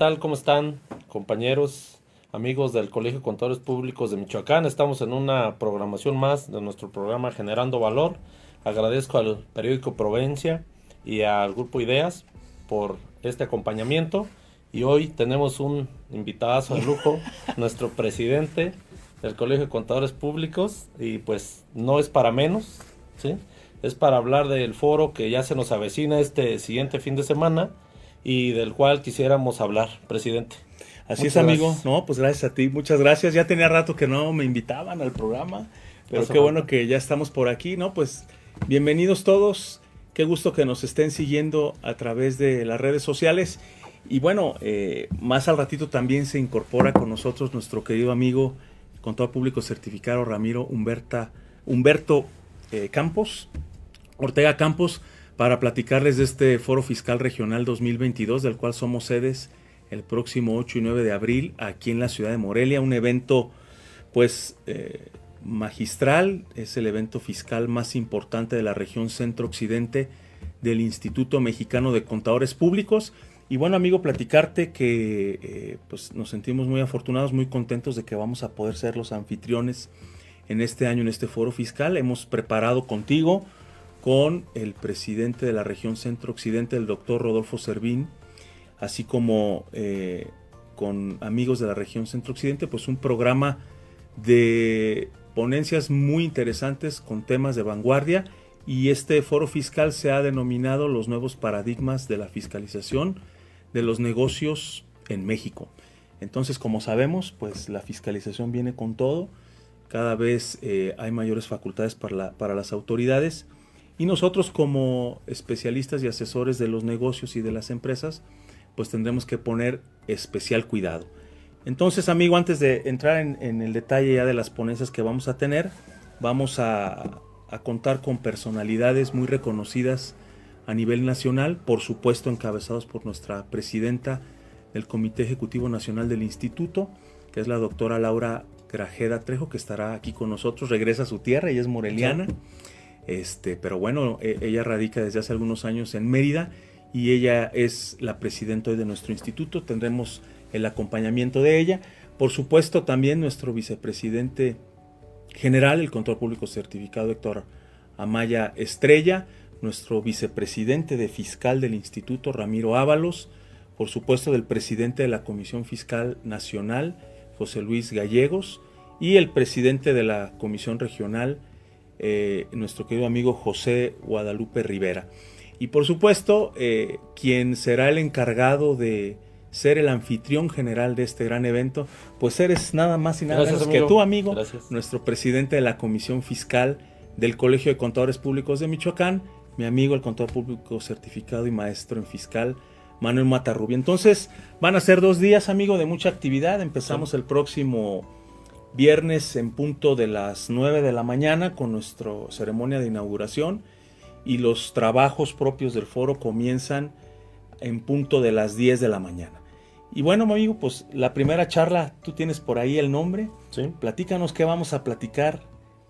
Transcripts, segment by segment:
tal? ¿Cómo están, compañeros, amigos del Colegio de Contadores Públicos de Michoacán? Estamos en una programación más de nuestro programa Generando Valor. Agradezco al periódico Provencia y al Grupo Ideas por este acompañamiento. Y hoy tenemos un invitado de lujo, nuestro presidente del Colegio de Contadores Públicos. Y pues no es para menos, ¿sí? Es para hablar del foro que ya se nos avecina este siguiente fin de semana y del cual quisiéramos hablar, presidente. Así es, amigo. No, pues gracias a ti. Muchas gracias. Ya tenía rato que no me invitaban al programa, pero qué bueno que ya estamos por aquí, ¿no? Pues bienvenidos todos. Qué gusto que nos estén siguiendo a través de las redes sociales. Y bueno, eh, más al ratito también se incorpora con nosotros nuestro querido amigo, contador público certificado Ramiro Humberta, Humberto eh, Campos, Ortega Campos, para platicarles de este Foro Fiscal Regional 2022, del cual somos sedes el próximo 8 y 9 de abril aquí en la ciudad de Morelia, un evento pues eh, magistral, es el evento fiscal más importante de la región centro-occidente del Instituto Mexicano de Contadores Públicos. Y bueno, amigo, platicarte que eh, pues nos sentimos muy afortunados, muy contentos de que vamos a poder ser los anfitriones en este año en este foro fiscal. Hemos preparado contigo con el presidente de la región centro-occidente, el doctor Rodolfo Servín, así como eh, con amigos de la región centro-occidente, pues un programa de ponencias muy interesantes con temas de vanguardia. Y este foro fiscal se ha denominado los nuevos paradigmas de la fiscalización de los negocios en México. Entonces, como sabemos, pues la fiscalización viene con todo, cada vez eh, hay mayores facultades para, para las autoridades y nosotros como especialistas y asesores de los negocios y de las empresas, pues tendremos que poner especial cuidado. Entonces, amigo, antes de entrar en, el detalle ya de las ponencias que vamos a tener, vamos a, contar con personalidades muy reconocidas a nivel nacional, por supuesto encabezados por nuestra presidenta del Comité Ejecutivo Nacional del Instituto, que es la doctora Laura Grajeda Trejo, que estará aquí con nosotros, regresa a su tierra, ella es moreliana. Este, pero bueno, e, ella radica desde hace algunos años en Mérida y ella es la presidenta hoy de nuestro instituto. Tendremos el acompañamiento de ella. Por supuesto, también nuestro vicepresidente general, el control público certificado Héctor Amaya Estrella, nuestro vicepresidente de fiscal del instituto Ramiro Ábalos, por supuesto del presidente de la Comisión Fiscal Nacional, José Luis Gallegos, y el presidente de la Comisión Regional, eh, nuestro querido amigo José Guadalupe Rivera. Y por supuesto, eh, quien será el encargado de ser el anfitrión general de este gran evento, pues eres nada más y nada menos que tu amigo, nuestro presidente de la Comisión Fiscal del Colegio de Contadores Públicos de Michoacán, mi amigo el contador público certificado y maestro en fiscal, Manuel Matarrubia. Entonces, van a ser dos días, amigo, de mucha actividad. Empezamos el próximo viernes en punto de las 9 de la mañana con nuestra ceremonia de inauguración y los trabajos propios del foro comienzan en punto de las 10 de la mañana. Y bueno, amigo, pues la primera charla, tú tienes por ahí el nombre. Sí. Platícanos qué vamos a platicar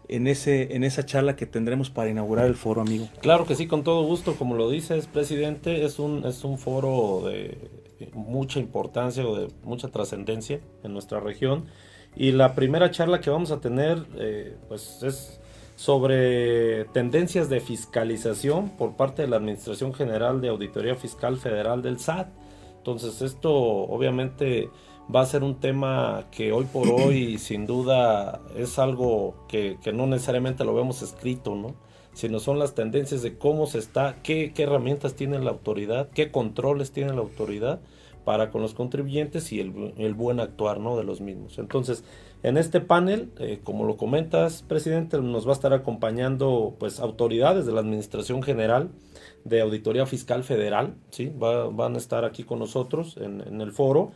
en, ese, en esa charla que tendremos para inaugurar el foro, amigo. Claro que sí, con todo gusto. Como lo dices, presidente, es un, es un foro de mucha importancia o de mucha trascendencia en nuestra región y la primera charla que vamos a tener eh, pues es sobre tendencias de fiscalización por parte de la Administración General de Auditoría Fiscal Federal del SAT. Entonces esto obviamente va a ser un tema que hoy por hoy sin duda es algo que, no necesariamente lo vemos escrito, ¿no? Sino son las tendencias de cómo se está, qué, qué herramientas tiene la autoridad, qué controles tiene la autoridad para con los contribuyentes y el, buen actuar ¿no? de los mismos. Entonces, en este panel, eh, como lo comentas, presidente, nos va a estar acompañando pues autoridades de la Administración General de Auditoría Fiscal Federal, ¿sí? van a estar aquí con nosotros en, el foro.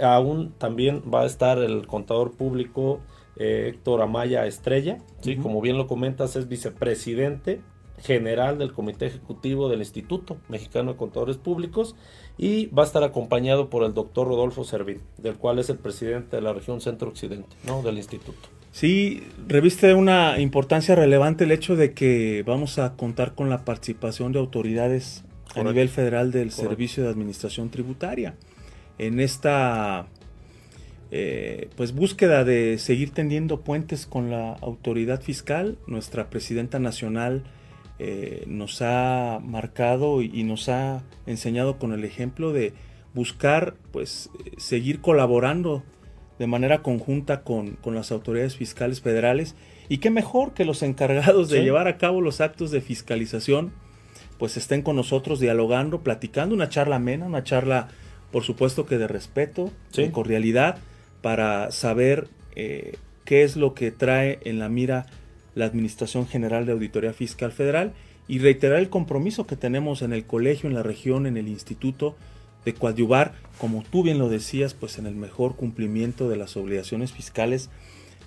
Aún también va a estar el contador público eh, Héctor Amaya Estrella, ¿sí? como bien lo comentas, es vicepresidente general del Comité Ejecutivo del Instituto Mexicano de Contadores Públicos y va a estar acompañado por el doctor Rodolfo Servín, del cual es el presidente de la región centro-occidente ¿no? del instituto. Sí, reviste una importancia relevante el hecho de que vamos a contar con la participación de autoridades a nivel federal del Servicio de Administración Tributaria. en esta eh, pues búsqueda de seguir tendiendo puentes con la autoridad fiscal. Nuestra presidenta nacional eh, nos ha marcado y, nos ha enseñado con el ejemplo de buscar pues seguir colaborando de manera conjunta con, las autoridades fiscales federales. Y qué mejor que los encargados de llevar a cabo los actos de fiscalización pues estén con nosotros dialogando, platicando, una charla amena, una charla por supuesto que de respeto, de cordialidad, para saber eh, qué es lo que trae en la mira la Administración General de Auditoría Fiscal Federal y reiterar el compromiso que tenemos en el colegio, en la región, en el instituto, de coadyuvar, como tú bien lo decías, pues en el mejor cumplimiento de las obligaciones fiscales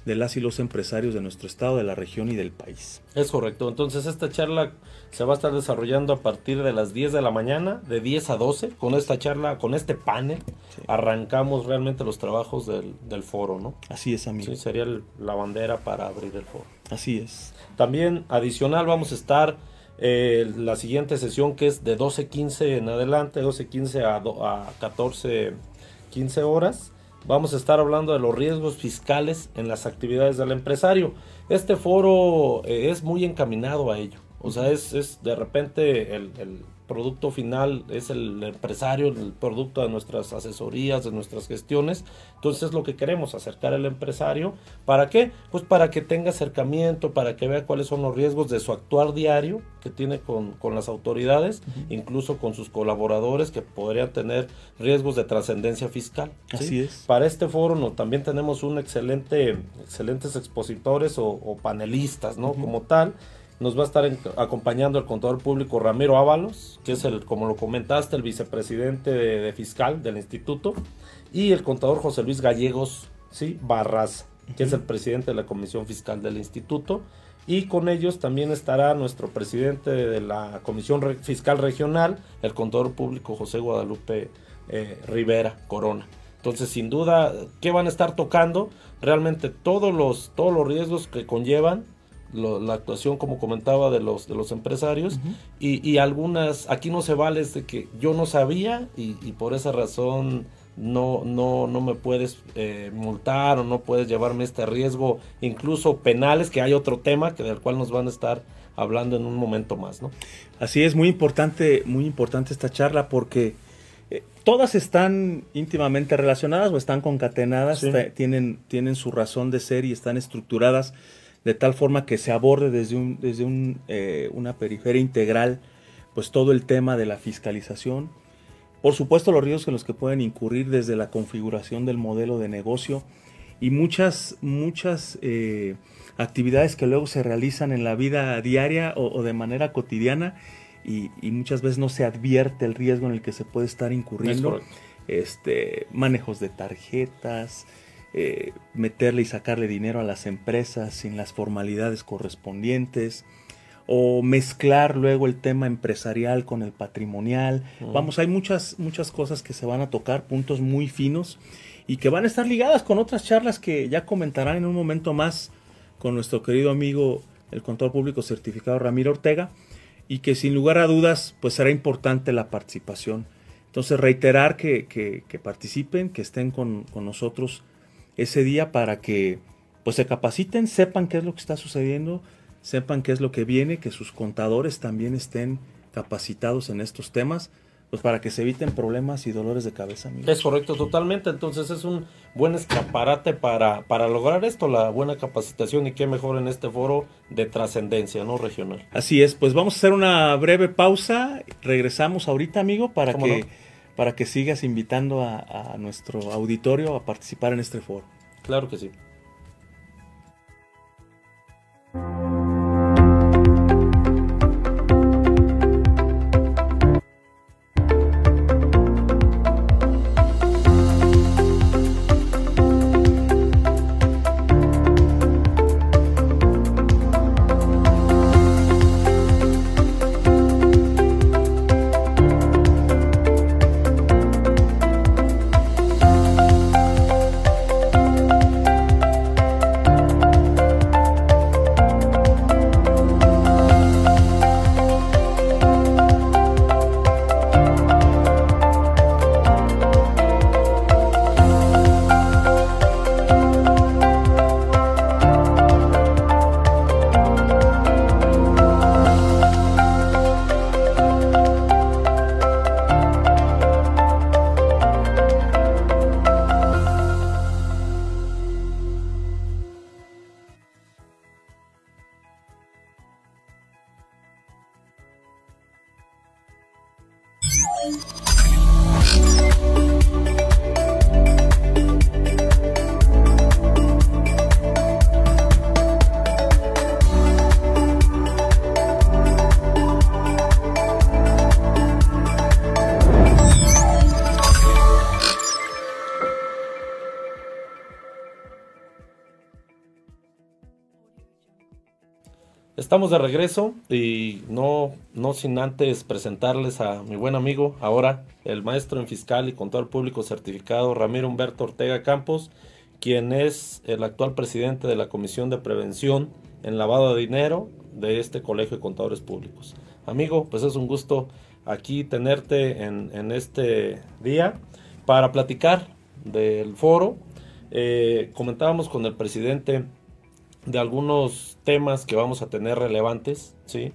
de las y los empresarios de nuestro estado, de la región y del país. Es correcto. Entonces esta charla se va a estar desarrollando a partir de las 10 de la mañana, de 10 a 12. Con esta charla, con este panel, arrancamos realmente los trabajos del, del, foro, ¿no? Así es, amigo. Sí, sería la bandera para abrir el foro. Así es. También adicional vamos a estar eh, la siguiente sesión que es de 12.15 en adelante, 12.15 a, a 14.15 horas vamos a estar hablando de los riesgos fiscales en las actividades del empresario. Este foro eh, es muy encaminado a ello. O sea, es, es de repente el, producto final es el empresario, el producto de nuestras asesorías, de nuestras gestiones. Entonces es lo que queremos, acercar al empresario. ¿Para qué? Pues para que tenga acercamiento, para que vea cuáles son los riesgos de su actuar diario que tiene con, las autoridades, incluso con sus colaboradores que podrían tener riesgos de trascendencia fiscal. Así es. Para este foro no, también tenemos un excelente, excelentes expositores o, panelistas, ¿no? Como tal nos va a estar acompañando el contador público Ramiro Ábalos, que es el, como lo comentaste, el vicepresidente de, fiscal del instituto, y el contador José Luis Gallegos, sí, Barras, que es el presidente de la comisión fiscal del instituto. Y con ellos también estará nuestro presidente de la Comisión Fiscal Regional, el contador público José Guadalupe eh, Rivera Corona. Entonces, sin duda, ¿qué van a estar tocando? Realmente todos los, todos los riesgos que conllevan la actuación, como comentaba, de los, de los empresarios y, algunas, aquí no se vale de que yo no sabía y, por esa razón no, no, no me puedes eh, multar o no puedes llevarme este riesgo, incluso penales, que hay otro tema que del cual nos van a estar hablando en un momento más, ¿no? Así es, muy importante, muy importante esta charla porque eh, todas están íntimamente relacionadas o están concatenadas, tienen, tienen su razón de ser y están estructuradas de tal forma que se aborde desde, un, desde un, eh, una periferia integral pues todo el tema de la fiscalización. Por supuesto los riesgos en los que pueden incurrir desde la configuración del modelo de negocio y muchas, muchas eh, actividades que luego se realizan en la vida diaria o, de manera cotidiana y, muchas veces no se advierte el riesgo en el que se puede estar incurriendo. Este, manejos de tarjetas, eh, meterle y sacarle dinero a las empresas sin las formalidades correspondientes o mezclar luego el tema empresarial con el patrimonial. Vamos, hay muchas, muchas cosas que se van a tocar, puntos muy finos y que van a estar ligadas con otras charlas que ya comentarán en un momento más con nuestro querido amigo el contador público certificado Ramiro Ortega y que sin lugar a dudas pues será importante la participación. Entonces reiterar que, que, participen, que estén con, con nosotros ese día para que pues se capaciten, sepan qué es lo que está sucediendo, sepan qué es lo que viene, que sus contadores también estén capacitados en estos temas, pues para que se eviten problemas y dolores de cabeza. Es correcto, totalmente. Entonces es un buen escaparate para, para lograr esto, la buena capacitación y qué mejor en este foro de trascendencia, ¿no? Regional. Así es, pues vamos a hacer una breve pausa. Regresamos ahorita, amigo, para que para que sigas invitando a, nuestro auditorio a participar en este foro. Claro que sí. Estamos de regreso y no, no sin antes presentarles a mi buen amigo, ahora el maestro en fiscal y contador público certificado Ramiro Humberto Ortega Campos, quien es el actual presidente de la Comisión de Prevención en Lavado de Dinero de este Colegio de Contadores Públicos. Amigo, pues es un gusto aquí tenerte en, este día para platicar del foro. Eh, comentábamos con el presidente de algunos temas que vamos a tener relevantes, ¿sí?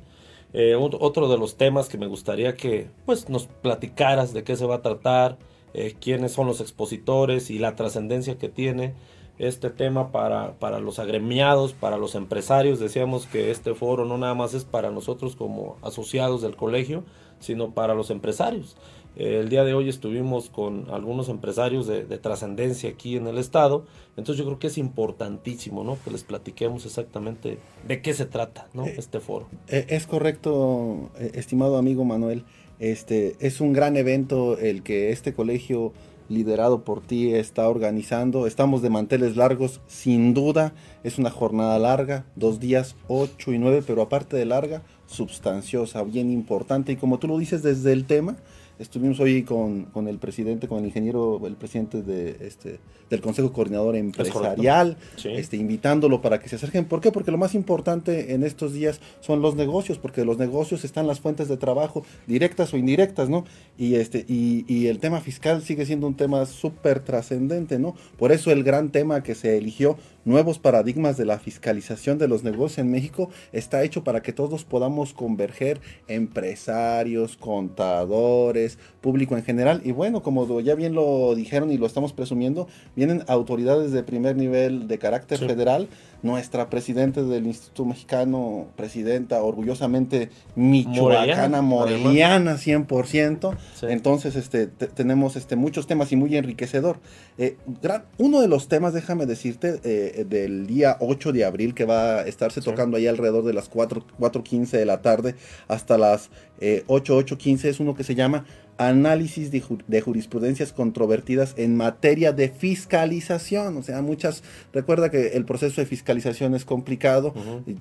Eh, otro de los temas que me gustaría que pues, nos platicaras de qué se va a tratar, eh, quiénes son los expositores y la trascendencia que tiene este tema para, para los agremiados, para los empresarios. Decíamos que este foro no nada más es para nosotros como asociados del colegio, sino para los empresarios. Eh, el día de hoy estuvimos con algunos empresarios de, trascendencia aquí en el estado, entonces yo creo que es importantísimo, ¿no? Que les platiquemos exactamente de qué se trata, ¿no? Eh, este foro. Eh, es correcto, estimado amigo Manuel. Este es un gran evento el que este colegio liderado por ti está organizando. Estamos de manteles largos, sin duda. Es una jornada larga, dos días, ocho y nueve, pero aparte de larga, substanciosa, bien importante. Y como tú lo dices desde el tema, Estuvimos hoy con, con, el presidente, con el ingeniero, el presidente de, este, del Consejo Coordinador Empresarial, este, invitándolo para que se acerquen. ¿Por qué? Porque lo más importante en estos días son los negocios, porque de los negocios están las fuentes de trabajo, directas o indirectas, ¿no? Y, este, y, y el tema fiscal sigue siendo un tema súper trascendente, ¿no? Por eso el gran tema que se eligió nuevos paradigmas de la fiscalización de los negocios en México está hecho para que todos podamos converger, empresarios, contadores, público en general. Y bueno, como ya bien lo dijeron y lo estamos presumiendo, vienen autoridades de primer nivel de carácter federal nuestra presidenta del Instituto Mexicano, presidenta orgullosamente michoacana, moreliana, 100%. Entonces, este, tenemos este, muchos temas y muy enriquecedor. Eh, uno de los temas, déjame decirte, eh, del día 8 de abril, que va a estarse tocando ahí alrededor de las 4.15 de la tarde hasta las eh, 8.8.15, es uno que se llama análisis de, jurisprudencias controvertidas en materia de fiscalización. O sea, muchas, recuerda que el proceso de fiscalización es complicado,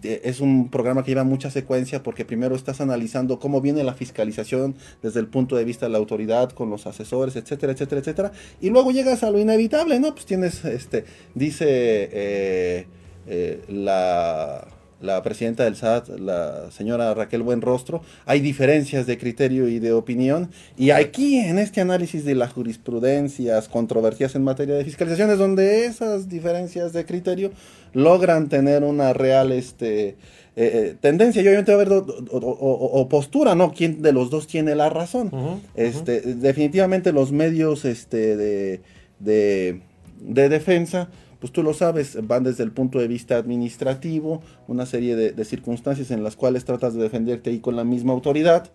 es un programa que lleva mucha secuencia porque primero estás analizando cómo viene la fiscalización desde el punto de vista de la autoridad, con los asesores, etcétera, etcétera, etcétera. Y luego llegas a lo inevitable, ¿no? Pues tienes, este, dice eh, eh, la la presidenta del SAT, la señora Raquel Buenrostro, hay diferencias de criterio y de opinión. Y aquí, en este análisis de las jurisprudencias controvertidas en materia de fiscalización, es donde esas diferencias de criterio logran tener una real este, eh, eh, tendencia. Y obviamente va a haber o, postura, ¿no? ¿Quién de los dos tiene la razón? este, Definitivamente los medios este, de, de, de defensa pues tú lo sabes, van desde el punto de vista administrativo, una serie de, circunstancias en las cuales tratas de defenderte ahí con la misma autoridad,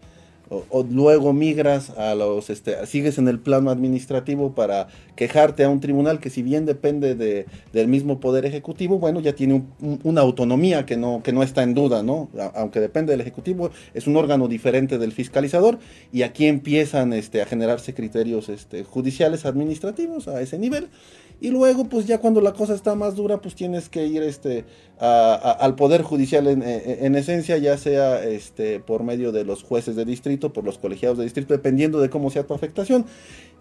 o, luego migras a los, este, sigues en el plano administrativo para quejarte a un tribunal que si bien depende de, del mismo poder ejecutivo, bueno, ya tiene una autonomía que no, que no está en duda, ¿no? aunque depende del ejecutivo, es un órgano diferente del fiscalizador y aquí empiezan este, a generarse criterios este, judiciales administrativos a ese nivel y luego, pues ya cuando la cosa está más dura, pues tienes que ir este, al Poder Judicial en, en, esencia, ya sea este, por medio de los jueces de distrito, por los colegiados de distrito, dependiendo de cómo sea tu afectación.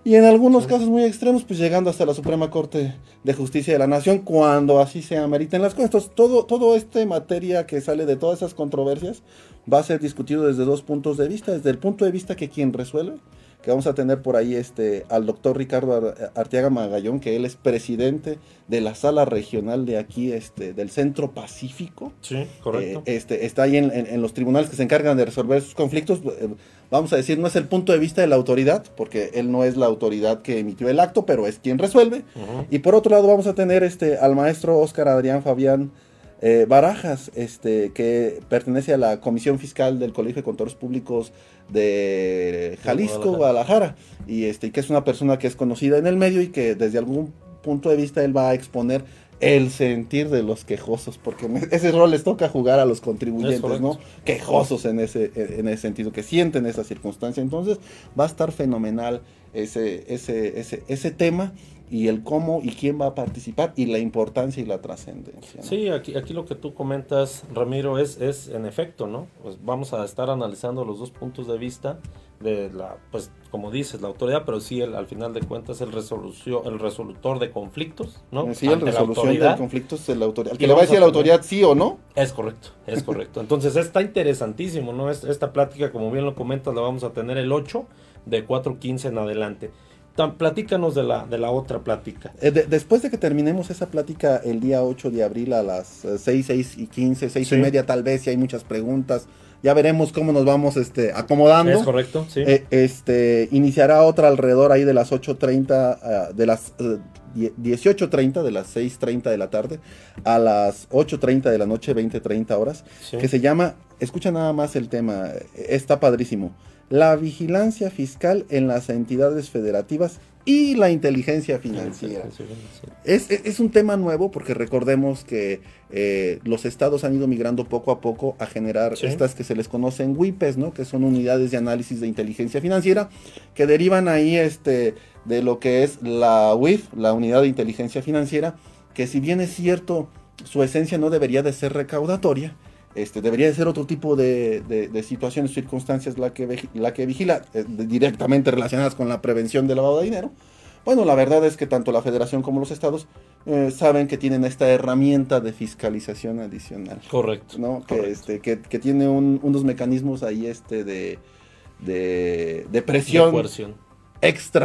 Y en algunos casos muy extremos, pues llegando hasta la Suprema Corte de Justicia de la Nación, cuando así se ameriten las cosas. Entonces, todo, todo este materia que sale de todas esas controversias va a ser discutido desde dos puntos de vista. Desde el punto de vista que quien resuelve, que vamos a tener por ahí este, al doctor Ricardo Arteaga Magallón, que él es presidente de la sala regional de aquí, este, del Centro Pacífico. Sí, correcto. Eh, este, está ahí en, los tribunales que se encargan de resolver sus conflictos. Eh, vamos a decir, no es el punto de vista de la autoridad, porque él no es la autoridad que emitió el acto, pero es quien resuelve. Y por otro lado vamos a tener este, al maestro Óscar Adrián Fabián eh, Barajas, este, que pertenece a la Comisión Fiscal del Colegio de Contadores Públicos de Jalisco, Guadalajara, y este, que es una persona que es conocida en el medio y que desde algún punto de vista él va a exponer el sentir de los quejosos, porque ese rol les toca jugar a los contribuyentes, ¿no? Quejosos en ese, en ese sentido, que sienten esa circunstancia. Entonces va a estar fenomenal ese, ese, ese, ese tema y el cómo y quién va a participar y la importancia y la trascendencia. Sí, aquí, aquí lo que tú comentas, Ramiro, es, es en efecto, ¿no? Pues vamos a estar analizando los dos puntos de vista de la, pues como dices, la autoridad, pero sí el, al final de cuentas el resolución, el resolutor de conflictos, ¿no? Sí, el resolución de conflictos es la autoridad. que le va a decir a la autoridad sí o no. Es correcto, es correcto. Entonces está interesantísimo, ¿no? Esta plática, como bien lo comentas, la vamos a tener el 8 de 4.15 en adelante platícanos de la, de la otra plática. Eh, después de que terminemos esa plática el día 8 de abril a las 6, eh, 6 y 15, 6 y media tal vez, si hay muchas preguntas, ya veremos cómo nos vamos este, acomodando. Es correcto, sí. Eh, este, iniciará otra alrededor ahí de las 8.30, ah, de las 18.30, de las 6.30 de la tarde, a las 8.30 de la noche, 20.30 horas, que se llama, escucha nada más el tema, está padrísimo la vigilancia fiscal en las entidades federativas y la inteligencia financiera. Es, un tema nuevo porque recordemos que eh, los estados han ido migrando poco a poco a generar estas que se les conocen WIPES, ¿no? que son unidades de análisis de inteligencia financiera, que derivan ahí este, de lo que es la UIF, la unidad de inteligencia financiera, que si bien es cierto, su esencia no debería de ser recaudatoria, este, debería de ser otro tipo de, de, situaciones, circunstancias la que, la que vigila, eh, directamente relacionadas con la prevención del lavado de dinero. Bueno, la verdad es que tanto la federación como los estados eh, saben que tienen esta herramienta de fiscalización adicional. Correcto. ¿no? Que, Este, que, que tiene unos mecanismos ahí este de, de, de presión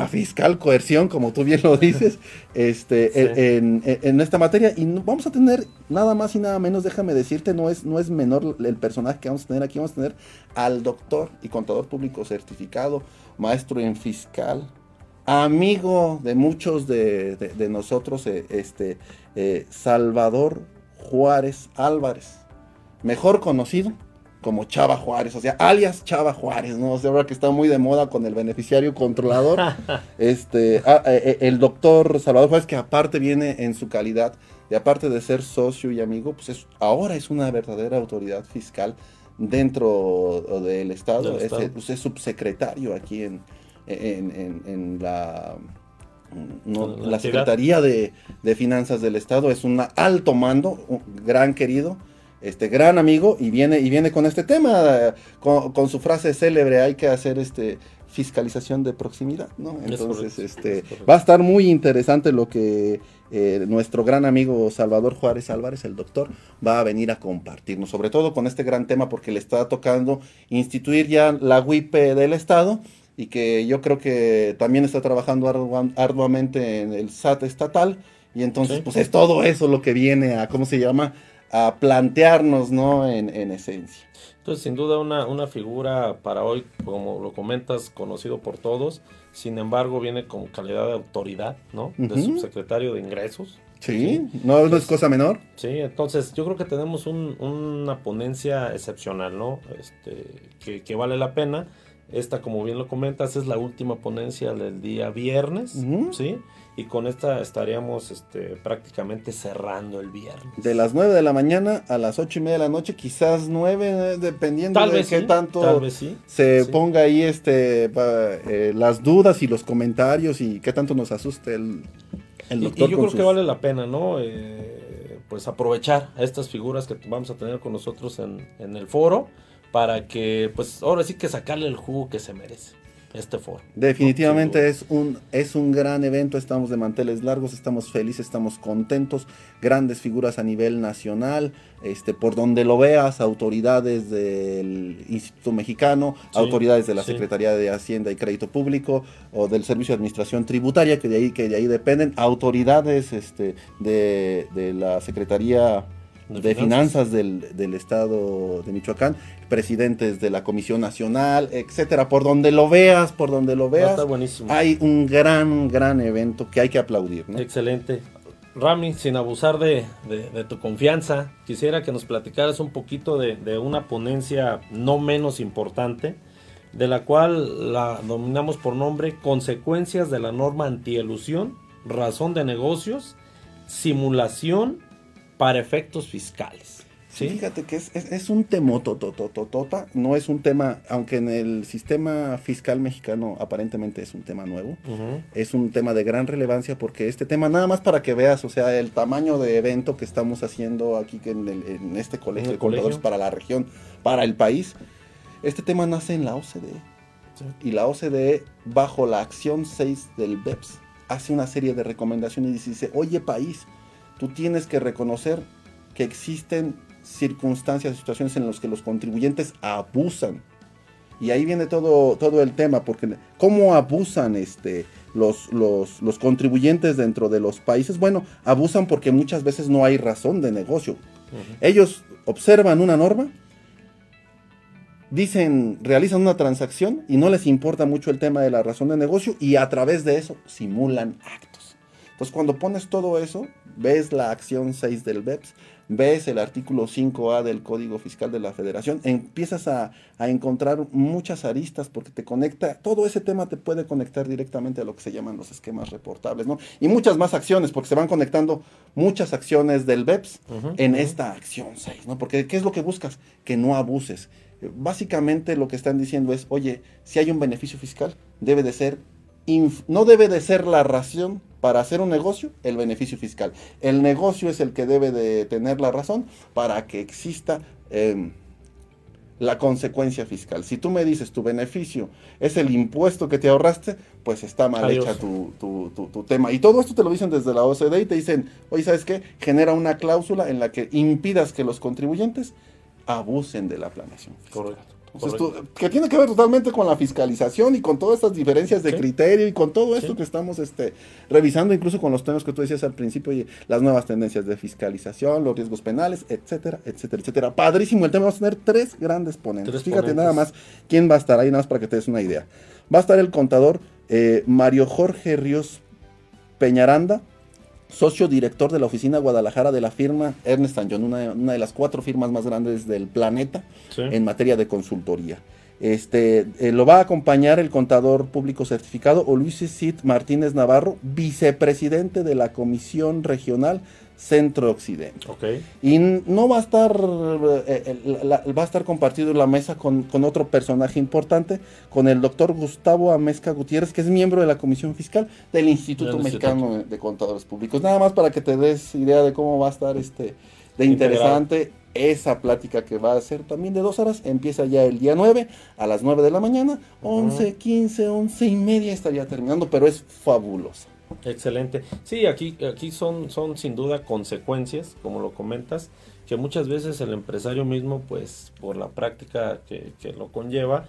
fiscal, coerción, como tú bien lo dices, este, en, esta materia. Y vamos a tener nada más y nada menos, déjame decirte, no es, no es menor el personaje que vamos a tener aquí. Vamos a tener al doctor y contador público certificado, maestro en fiscal, amigo de muchos de, nosotros, eh, este, eh, Salvador Juárez Álvarez, mejor conocido como Chava Juárez, o sea, alias Chava Juárez, ¿no? O sea, ahora que está muy de moda con el beneficiario controlador, este, ah, eh, eh, el doctor Salvador Juárez, que aparte viene en su calidad, y aparte de ser socio y amigo, pues es, ahora es una verdadera autoridad fiscal dentro del Estado, es, pues, es, subsecretario aquí en, en, la... la Secretaría de, de, Finanzas del Estado. Es un alto mando, un gran querido, este gran amigo y viene y viene con este tema con, su frase célebre hay que hacer este fiscalización de proximidad no entonces este va a estar muy interesante lo que eh, nuestro gran amigo Salvador Juárez Álvarez el doctor va a venir a compartirnos sobre todo con este gran tema porque le está tocando instituir ya la WIP del estado y que yo creo que también está trabajando arduamente en el SAT estatal. Y entonces pues es todo eso lo que viene a cómo se llama a plantearnos, ¿no? En, esencia. Entonces, sin duda, una, una figura para hoy, como lo comentas, conocido por todos, sin embargo, viene con calidad de autoridad, ¿no? De subsecretario de ingresos. Sí, no, no es cosa menor. Sí, entonces yo creo que tenemos una ponencia excepcional, ¿no? Este, que, que, vale la pena. Esta, como bien lo comentas, es la última ponencia del día viernes, ¿sí? Y con esta estaríamos este, prácticamente cerrando el viernes. De las 9 de la mañana a las 8 y media de la noche, quizás 9, eh, dependiendo de qué tanto se ponga ahí este eh, las dudas y los comentarios y qué tanto nos asuste el, el doctor. Y, yo creo que vale la pena, ¿no? Eh, pues aprovechar a estas figuras que vamos a tener con nosotros en, en el foro para que, pues ahora sí que sacarle el jugo que se merece este foro. Definitivamente es un, es un gran evento, estamos de manteles largos, estamos felices, estamos contentos, grandes figuras a nivel nacional, este, por donde lo veas, autoridades del Instituto Mexicano, autoridades de la Secretaría de Hacienda y Crédito Público o del Servicio de Administración Tributaria, que de ahí, que de ahí dependen, autoridades este, de, de la Secretaría de, finanzas, del, del, estado de Michoacán, presidentes de la Comisión Nacional, etcétera, por donde lo veas, por donde lo veas, buenísimo. hay un gran, gran evento que hay que aplaudir. Excelente. Rami, sin abusar de, tu confianza, quisiera que nos platicaras un poquito de, una ponencia no menos importante, de la cual la dominamos por nombre Consecuencias de la norma antielusión, razón de negocios, simulación para efectos fiscales. Sí, fíjate que es, es, un tema totototota, no es un tema, aunque en el sistema fiscal mexicano aparentemente es un tema nuevo, es un tema de gran relevancia porque este tema, nada más para que veas, o sea, el tamaño de evento que estamos haciendo aquí en, en este colegio de contadores para la región, para el país, este tema nace en la OCDE. Y la OCDE, bajo la acción 6 del BEPS, hace una serie de recomendaciones y dice, oye país, tú tienes que reconocer que existen circunstancias, situaciones en las que los contribuyentes abusan. Y ahí viene todo, todo el tema, porque ¿cómo abusan este, los, los, contribuyentes dentro de los países? Bueno, abusan porque muchas veces no hay razón de negocio. Ellos observan una norma, dicen, realizan una transacción y no les importa mucho el tema de la razón de negocio y a través de eso simulan actos. Entonces cuando pones todo eso, ves la acción 6 del BEPS, ves el artículo 5A del Código Fiscal de la Federación, empiezas a, encontrar muchas aristas porque te conecta, todo ese tema te puede conectar directamente a lo que se llaman los esquemas reportables, ¿no? Y muchas más acciones, porque se van conectando muchas acciones del BEPS en esta acción 6, ¿no? Porque ¿qué es lo que buscas? Que no abuses. Básicamente lo que están diciendo es, oye, si hay un beneficio fiscal, debe de ser, no debe de ser la ración para hacer un negocio, el beneficio fiscal. El negocio es el que debe de tener la razón para que exista em, la consecuencia fiscal. Si tú me dices tu beneficio es el impuesto que te ahorraste, pues está mal hecha tu, tema. Y todo esto te lo dicen desde la OCDE y te dicen, oye, ¿sabes qué? Genera una cláusula en la que impidas que los contribuyentes abusen de la planeación. Correcto que tiene que ver totalmente con la fiscalización y con todas estas diferencias de criterio y con todo esto que estamos este, revisando, incluso con los temas que tú decías al principio, y las nuevas tendencias de fiscalización, los riesgos penales, etcétera, etcétera, etcétera. Padrísimo el tema, vamos a tener tres grandes ponentes. Fíjate nada más quién va a estar ahí, nada más para que te des una idea. Va a estar el contador eh, Mario Jorge Ríos Peñaranda, socio director de la oficina Guadalajara de la firma Ernest Young, una, una de las cuatro firmas más grandes del planeta en materia de consultoría. Este, eh, lo va a acompañar el contador público certificado Luis Cid Martínez Navarro, vicepresidente de la Comisión Regional centro-occidente. Y no va a estar, eh, va a estar compartido la mesa con, otro personaje importante, con el doctor Gustavo Amezca Gutiérrez, que es miembro de la Comisión Fiscal del Instituto Mexicano de Contadores Públicos. Nada más para que te des idea de cómo va a estar este de interesante esa plática que va a ser también de dos horas. Empieza ya el día 9 a las 9 de la mañana, 11, 15, 11 y media estaría terminando, pero es fabulosa. Excelente. Sí, aquí, aquí son, son sin duda consecuencias, como lo comentas, que muchas veces el empresario mismo, pues por la práctica que, que lo conlleva,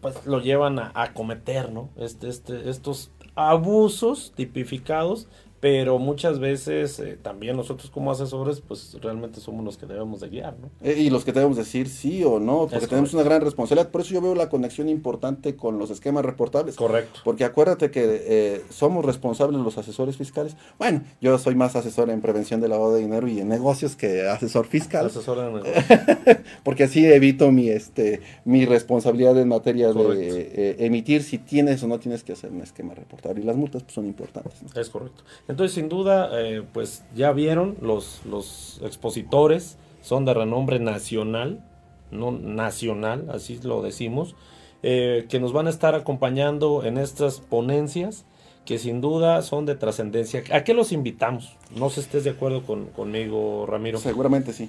pues lo llevan a, a cometer, ¿no? Este, este, estos abusos tipificados pero muchas veces eh, también nosotros como asesores pues realmente somos los que debemos de guiar, ¿no? Eh, y los que debemos decir sí o no, porque tenemos una gran responsabilidad, por eso yo veo la conexión importante con los esquemas reportables. Correcto. Porque acuérdate que eh, somos responsables los asesores fiscales. Bueno, yo soy más asesor en prevención de lavado de dinero y en negocios que asesor fiscal. Asesor en negocios. porque así evito mi este mi responsabilidad en materia de emitir si tienes o no tienes que hacer un esquema reportable y las multas pues, son importantes. Es correcto. Entonces, sin duda, eh, pues ya vieron, los, los expositores son de renombre nacional, no nacional, así lo decimos, eh, que nos van a estar acompañando en estas ponencias que sin duda son de trascendencia. ¿A qué los invitamos? No sé si estés de acuerdo con, conmigo, Ramiro. Seguramente sí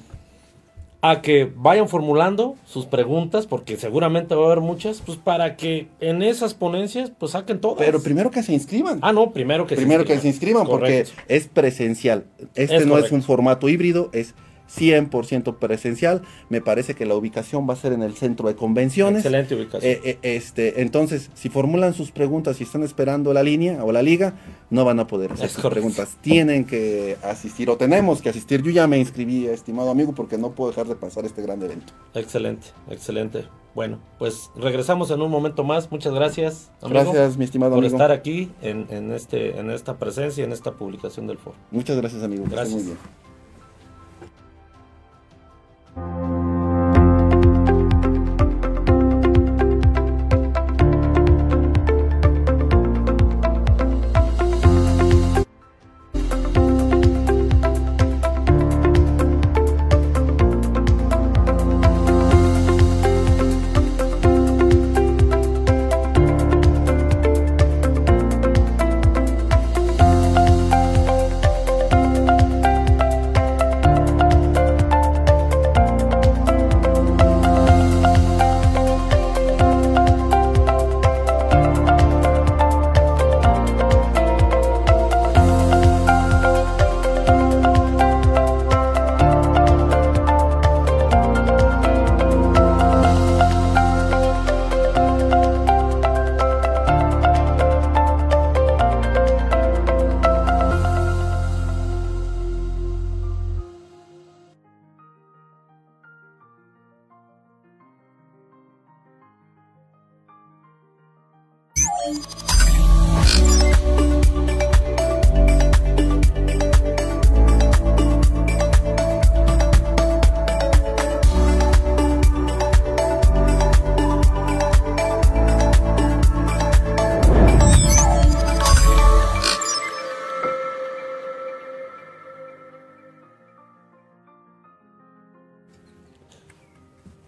a que vayan formulando sus preguntas, porque seguramente va a haber muchas, pues para que en esas ponencias pues saquen todas. Pero primero que se inscriban. Ah, no, primero que primero se inscriban. que se inscriban, porque es presencial. Este no es un formato híbrido, es 100% presencial. Me parece que la ubicación va a ser en el centro de convenciones. Excelente ubicación. Eh, eh, este, entonces, si formulan sus preguntas y están esperando la línea o la liga, no van a poder hacer sus preguntas. Tienen que asistir o tenemos que asistir. Yo ya me inscribí, estimado amigo, porque no puedo dejar de pasar este gran evento. Excelente, excelente. Bueno, pues regresamos en un momento más. Muchas gracias. gracias, mi estimado por amigo. estar aquí en, en, este, en esta presencia, en esta publicación del foro. Muchas gracias, amigo. Gracias. Muy bien. Thank you.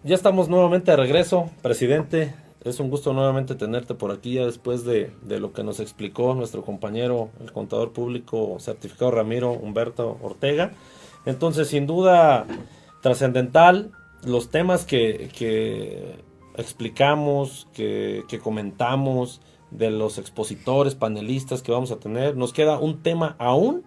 Ya estamos nuevamente de regreso, presidente. Es un gusto nuevamente tenerte por aquí ya después de, de, lo que nos explicó nuestro compañero, el contador público certificado Ramiro Humberto Ortega. Entonces, sin duda, trascendental los temas que, que explicamos, que, que, comentamos, de los expositores, panelistas que vamos a tener. Nos queda un tema aún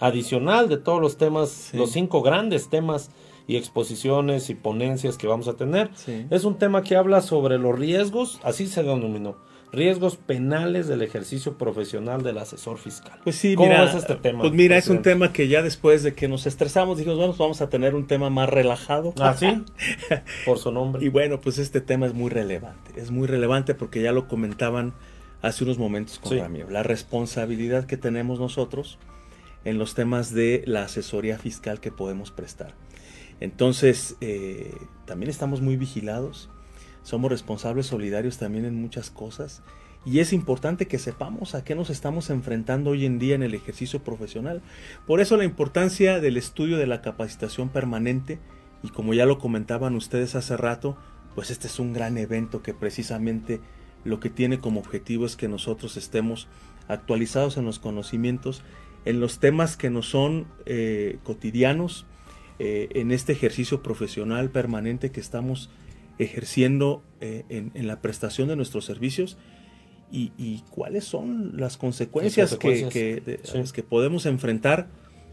adicional de todos los temas, sí. los cinco grandes temas y exposiciones y ponencias que vamos a tener. Sí. Es un tema que habla sobre los riesgos, así se denominó, riesgos penales del ejercicio profesional del asesor fiscal. Pues sí, ¿Cómo mira, es este tema? Pues mira, es un tema que ya después de que nos estresamos dijimos, bueno, pues vamos a tener un tema más relajado. ¿Ah, sí? Por su nombre. Y bueno, pues este tema es muy relevante. Es muy relevante porque ya lo comentaban hace unos momentos con Sí. Ramiro. La responsabilidad que tenemos nosotros en los temas de la asesoría fiscal que podemos prestar. Entonces, eh, también estamos muy vigilados. Somos responsables solidarios también en muchas cosas. Y es importante que sepamos a qué nos estamos enfrentando hoy en día en el ejercicio profesional. Por eso la importancia del estudio de la capacitación permanente. Y como ya lo comentaban ustedes hace rato, pues este es un gran evento que precisamente lo que tiene como objetivo es que nosotros estemos actualizados en los conocimientos, en los temas que nos son eh, cotidianos, eh, en este ejercicio profesional permanente que estamos ejerciendo eh, en, en, la prestación de nuestros servicios y, y cuáles son las consecuencias, consecuencias. Que, que, de, Sí. las que podemos enfrentar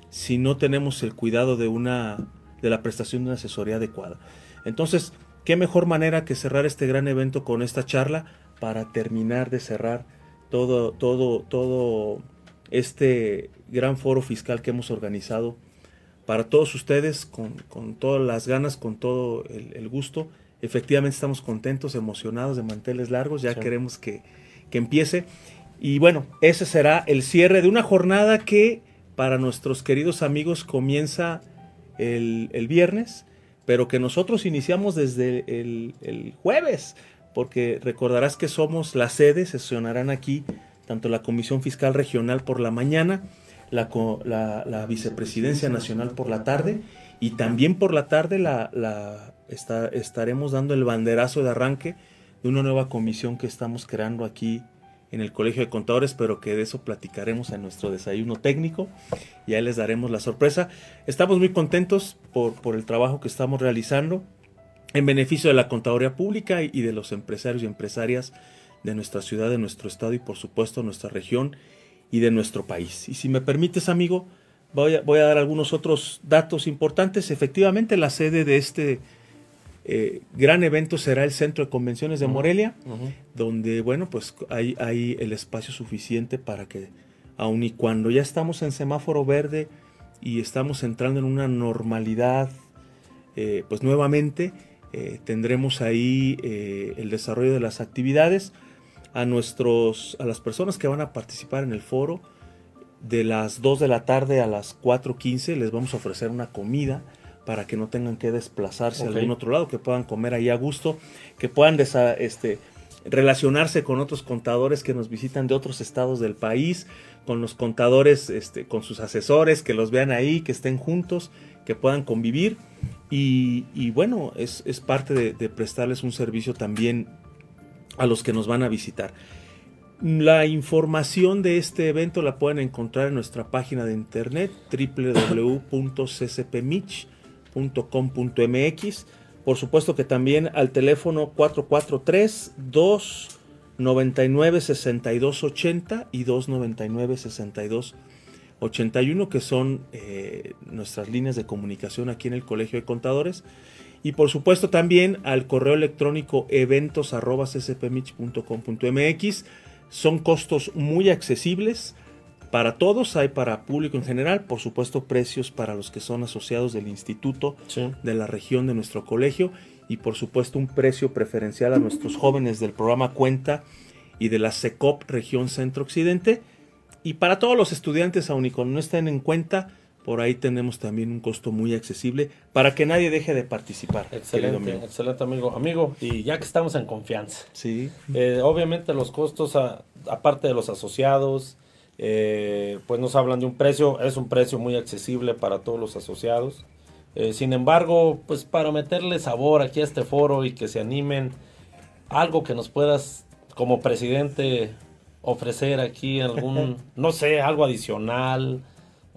si no tenemos el cuidado de una de la prestación de una asesoría adecuada. Entonces, qué mejor manera que cerrar este gran evento con esta charla para terminar de cerrar todo, todo, todo este gran foro fiscal que hemos organizado para todos ustedes, con, con todas las ganas, con todo el, el, gusto. Efectivamente estamos contentos, emocionados de manteles largos, ya Sí. queremos que, que empiece. Y bueno, ese será el cierre de una jornada que para nuestros queridos amigos comienza el, el viernes, pero que nosotros iniciamos desde el, el, jueves, porque recordarás que somos la sede, sesionarán aquí tanto la Comisión Fiscal Regional por la mañana, la, Vicepresidencia Nacional por la tarde, y también por la tarde la, estaremos dando el banderazo de arranque de una nueva comisión que estamos creando aquí en el Colegio de Contadores, pero que de eso platicaremos en nuestro desayuno técnico y ahí les daremos la sorpresa. Estamos muy contentos por, por el trabajo que estamos realizando en beneficio de la contaduría pública y de los empresarios y empresarias de nuestra ciudad, de nuestro estado y por supuesto nuestra región y de nuestro país. Y si me permites, amigo, voy a, voy a dar algunos otros datos importantes. Efectivamente, la sede de este eh, gran evento será el Centro de Convenciones de Morelia, uh -huh. donde, bueno, pues hay, hay, el espacio suficiente para que, aun y cuando ya estamos en semáforo verde y estamos entrando en una normalidad, eh, pues nuevamente, eh, tendremos ahí el desarrollo de las actividades. A, nuestros, a las personas que van a participar en el foro, de las 2 de la tarde a las 4.15 les vamos a ofrecer una comida para que no tengan que desplazarse a algún otro lado, que puedan comer ahí a gusto, que puedan este, relacionarse con otros contadores que nos visitan de otros estados del país, con los contadores, este, con sus asesores, que los vean ahí, que estén juntos, que puedan convivir. Y, bueno, es, parte de, prestarles un servicio también a los que nos van a visitar. La información de este evento la pueden encontrar en nuestra página de internet www.ccpmich.com.mx. Por supuesto que también al teléfono 443 299 6280 y 299 6281 que son eh, nuestras líneas de comunicación aquí en el Colegio de Contadores. Y por supuesto también al correo electrónico eventos.ccpmich.com.mx son costos muy accesibles para todos, hay para público en general, por supuesto precios para los que son asociados del instituto, de la región de nuestro colegio y por supuesto un precio preferencial a nuestros jóvenes del programa Cuenta y de la SECOP región centro occidente. Y para todos los estudiantes, aun y cuando no estén en cuenta, por ahí tenemos también un costo muy accesible para que nadie deje de participar. Excelente, excelente amigo. Amigo, y ya que estamos en confianza, sí. Eh, obviamente los costos, aparte de los asociados, eh, pues nos hablan de un precio, es un precio muy accesible para todos los asociados. Eh, sin embargo, pues para meterle sabor aquí a este foro y que se animen, algo que nos puedas como presidente ofrecer aquí algún, no sé, algo adicional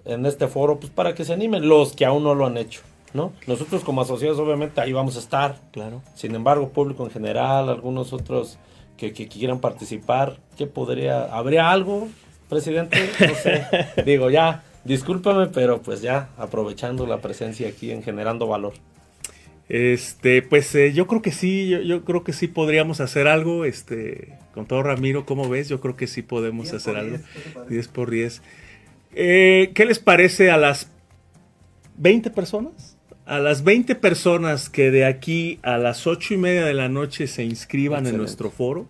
en este foro, pues para que se animen los que aún no lo han hecho, ¿no? Nosotros como asociados obviamente ahí vamos a estar, claro. Sin embargo, público en general, algunos otros que, quieran participar, ¿qué podría, habría algo, presidente? No sé, digo ya, discúlpame, pero pues ya aprovechando la presencia aquí en generando valor. Este, pues eh, yo creo que sí, yo, creo que sí podríamos hacer algo, este, con todo Ramiro, ¿cómo ves? Yo creo que sí podemos hacer algo. 10 por 10. Eh, ¿Qué les parece a las 20 personas? A las 20 personas que de aquí a las 8 y media de la noche se inscriban en nuestro foro,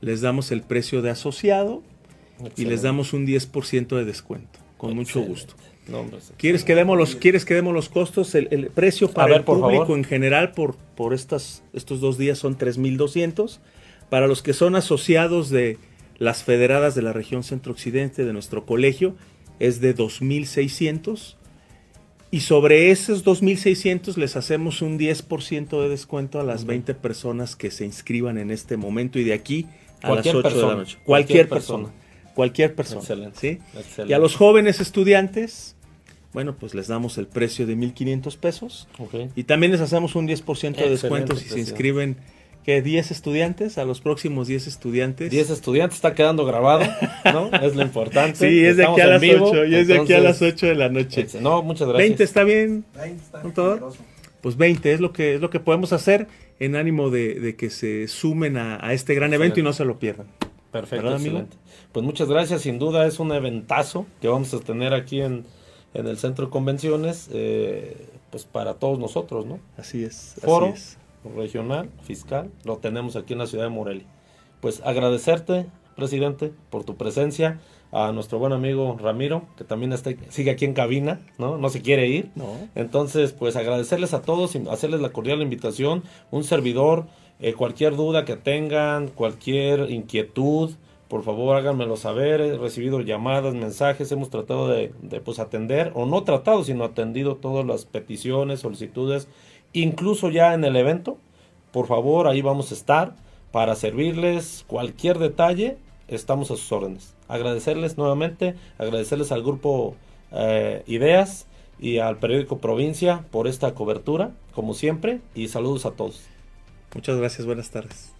les damos el precio de asociado y les damos un 10% de descuento, con mucho gusto. ¿Quieres, que demos los, ¿Quieres que demos los costos? El, precio para el público en general por, por estas, estos dos días son 3.200. Para los que son asociados de las federadas de la región centro-occidente de nuestro colegio, es de 2.600 y sobre esos 2.600 les hacemos un 10% de descuento a las 20 personas que se inscriban en este momento y de aquí a las 8 de la noche. Cualquier, persona. Cualquier persona. Excelente, Y a los jóvenes estudiantes, bueno, pues les damos el precio de 1.500 pesos. Y también les hacemos un 10% de descuento si se inscriben que 10 estudiantes, a los próximos 10 estudiantes. 10 estudiantes, está quedando grabado, ¿no? es lo importante. Sí, es de aquí a las 8, y es de aquí a las 8 de la noche. No, muchas gracias. 20 está bien. 20 está Pues 20 es lo que es lo que podemos hacer en ánimo de, que se sumen a, este gran evento y no se lo pierdan. Perfecto, Pues muchas gracias, sin duda es un eventazo que vamos a tener aquí en, en el Centro de Convenciones, eh, pues para todos nosotros, ¿no? Así es. Foro, así es regional, fiscal, lo tenemos aquí en la ciudad de Morelia. Pues agradecerte, presidente, por tu presencia, a nuestro buen amigo Ramiro, que también está, sigue aquí en cabina, ¿no? No se quiere ir. No. Entonces, pues agradecerles a todos y hacerles la cordial invitación, un servidor, eh, cualquier duda que tengan, cualquier inquietud, por favor háganmelo saber, he recibido llamadas, mensajes, hemos tratado de, de pues atender, o no tratado, sino atendido todas las peticiones, solicitudes incluso ya en el evento. Por favor, ahí vamos a estar para servirles cualquier detalle. Estamos a sus órdenes. Agradecerles nuevamente, agradecerles al grupo eh, Ideas y al periódico Provincia por esta cobertura, como siempre, y saludos a todos. Muchas gracias, buenas tardes.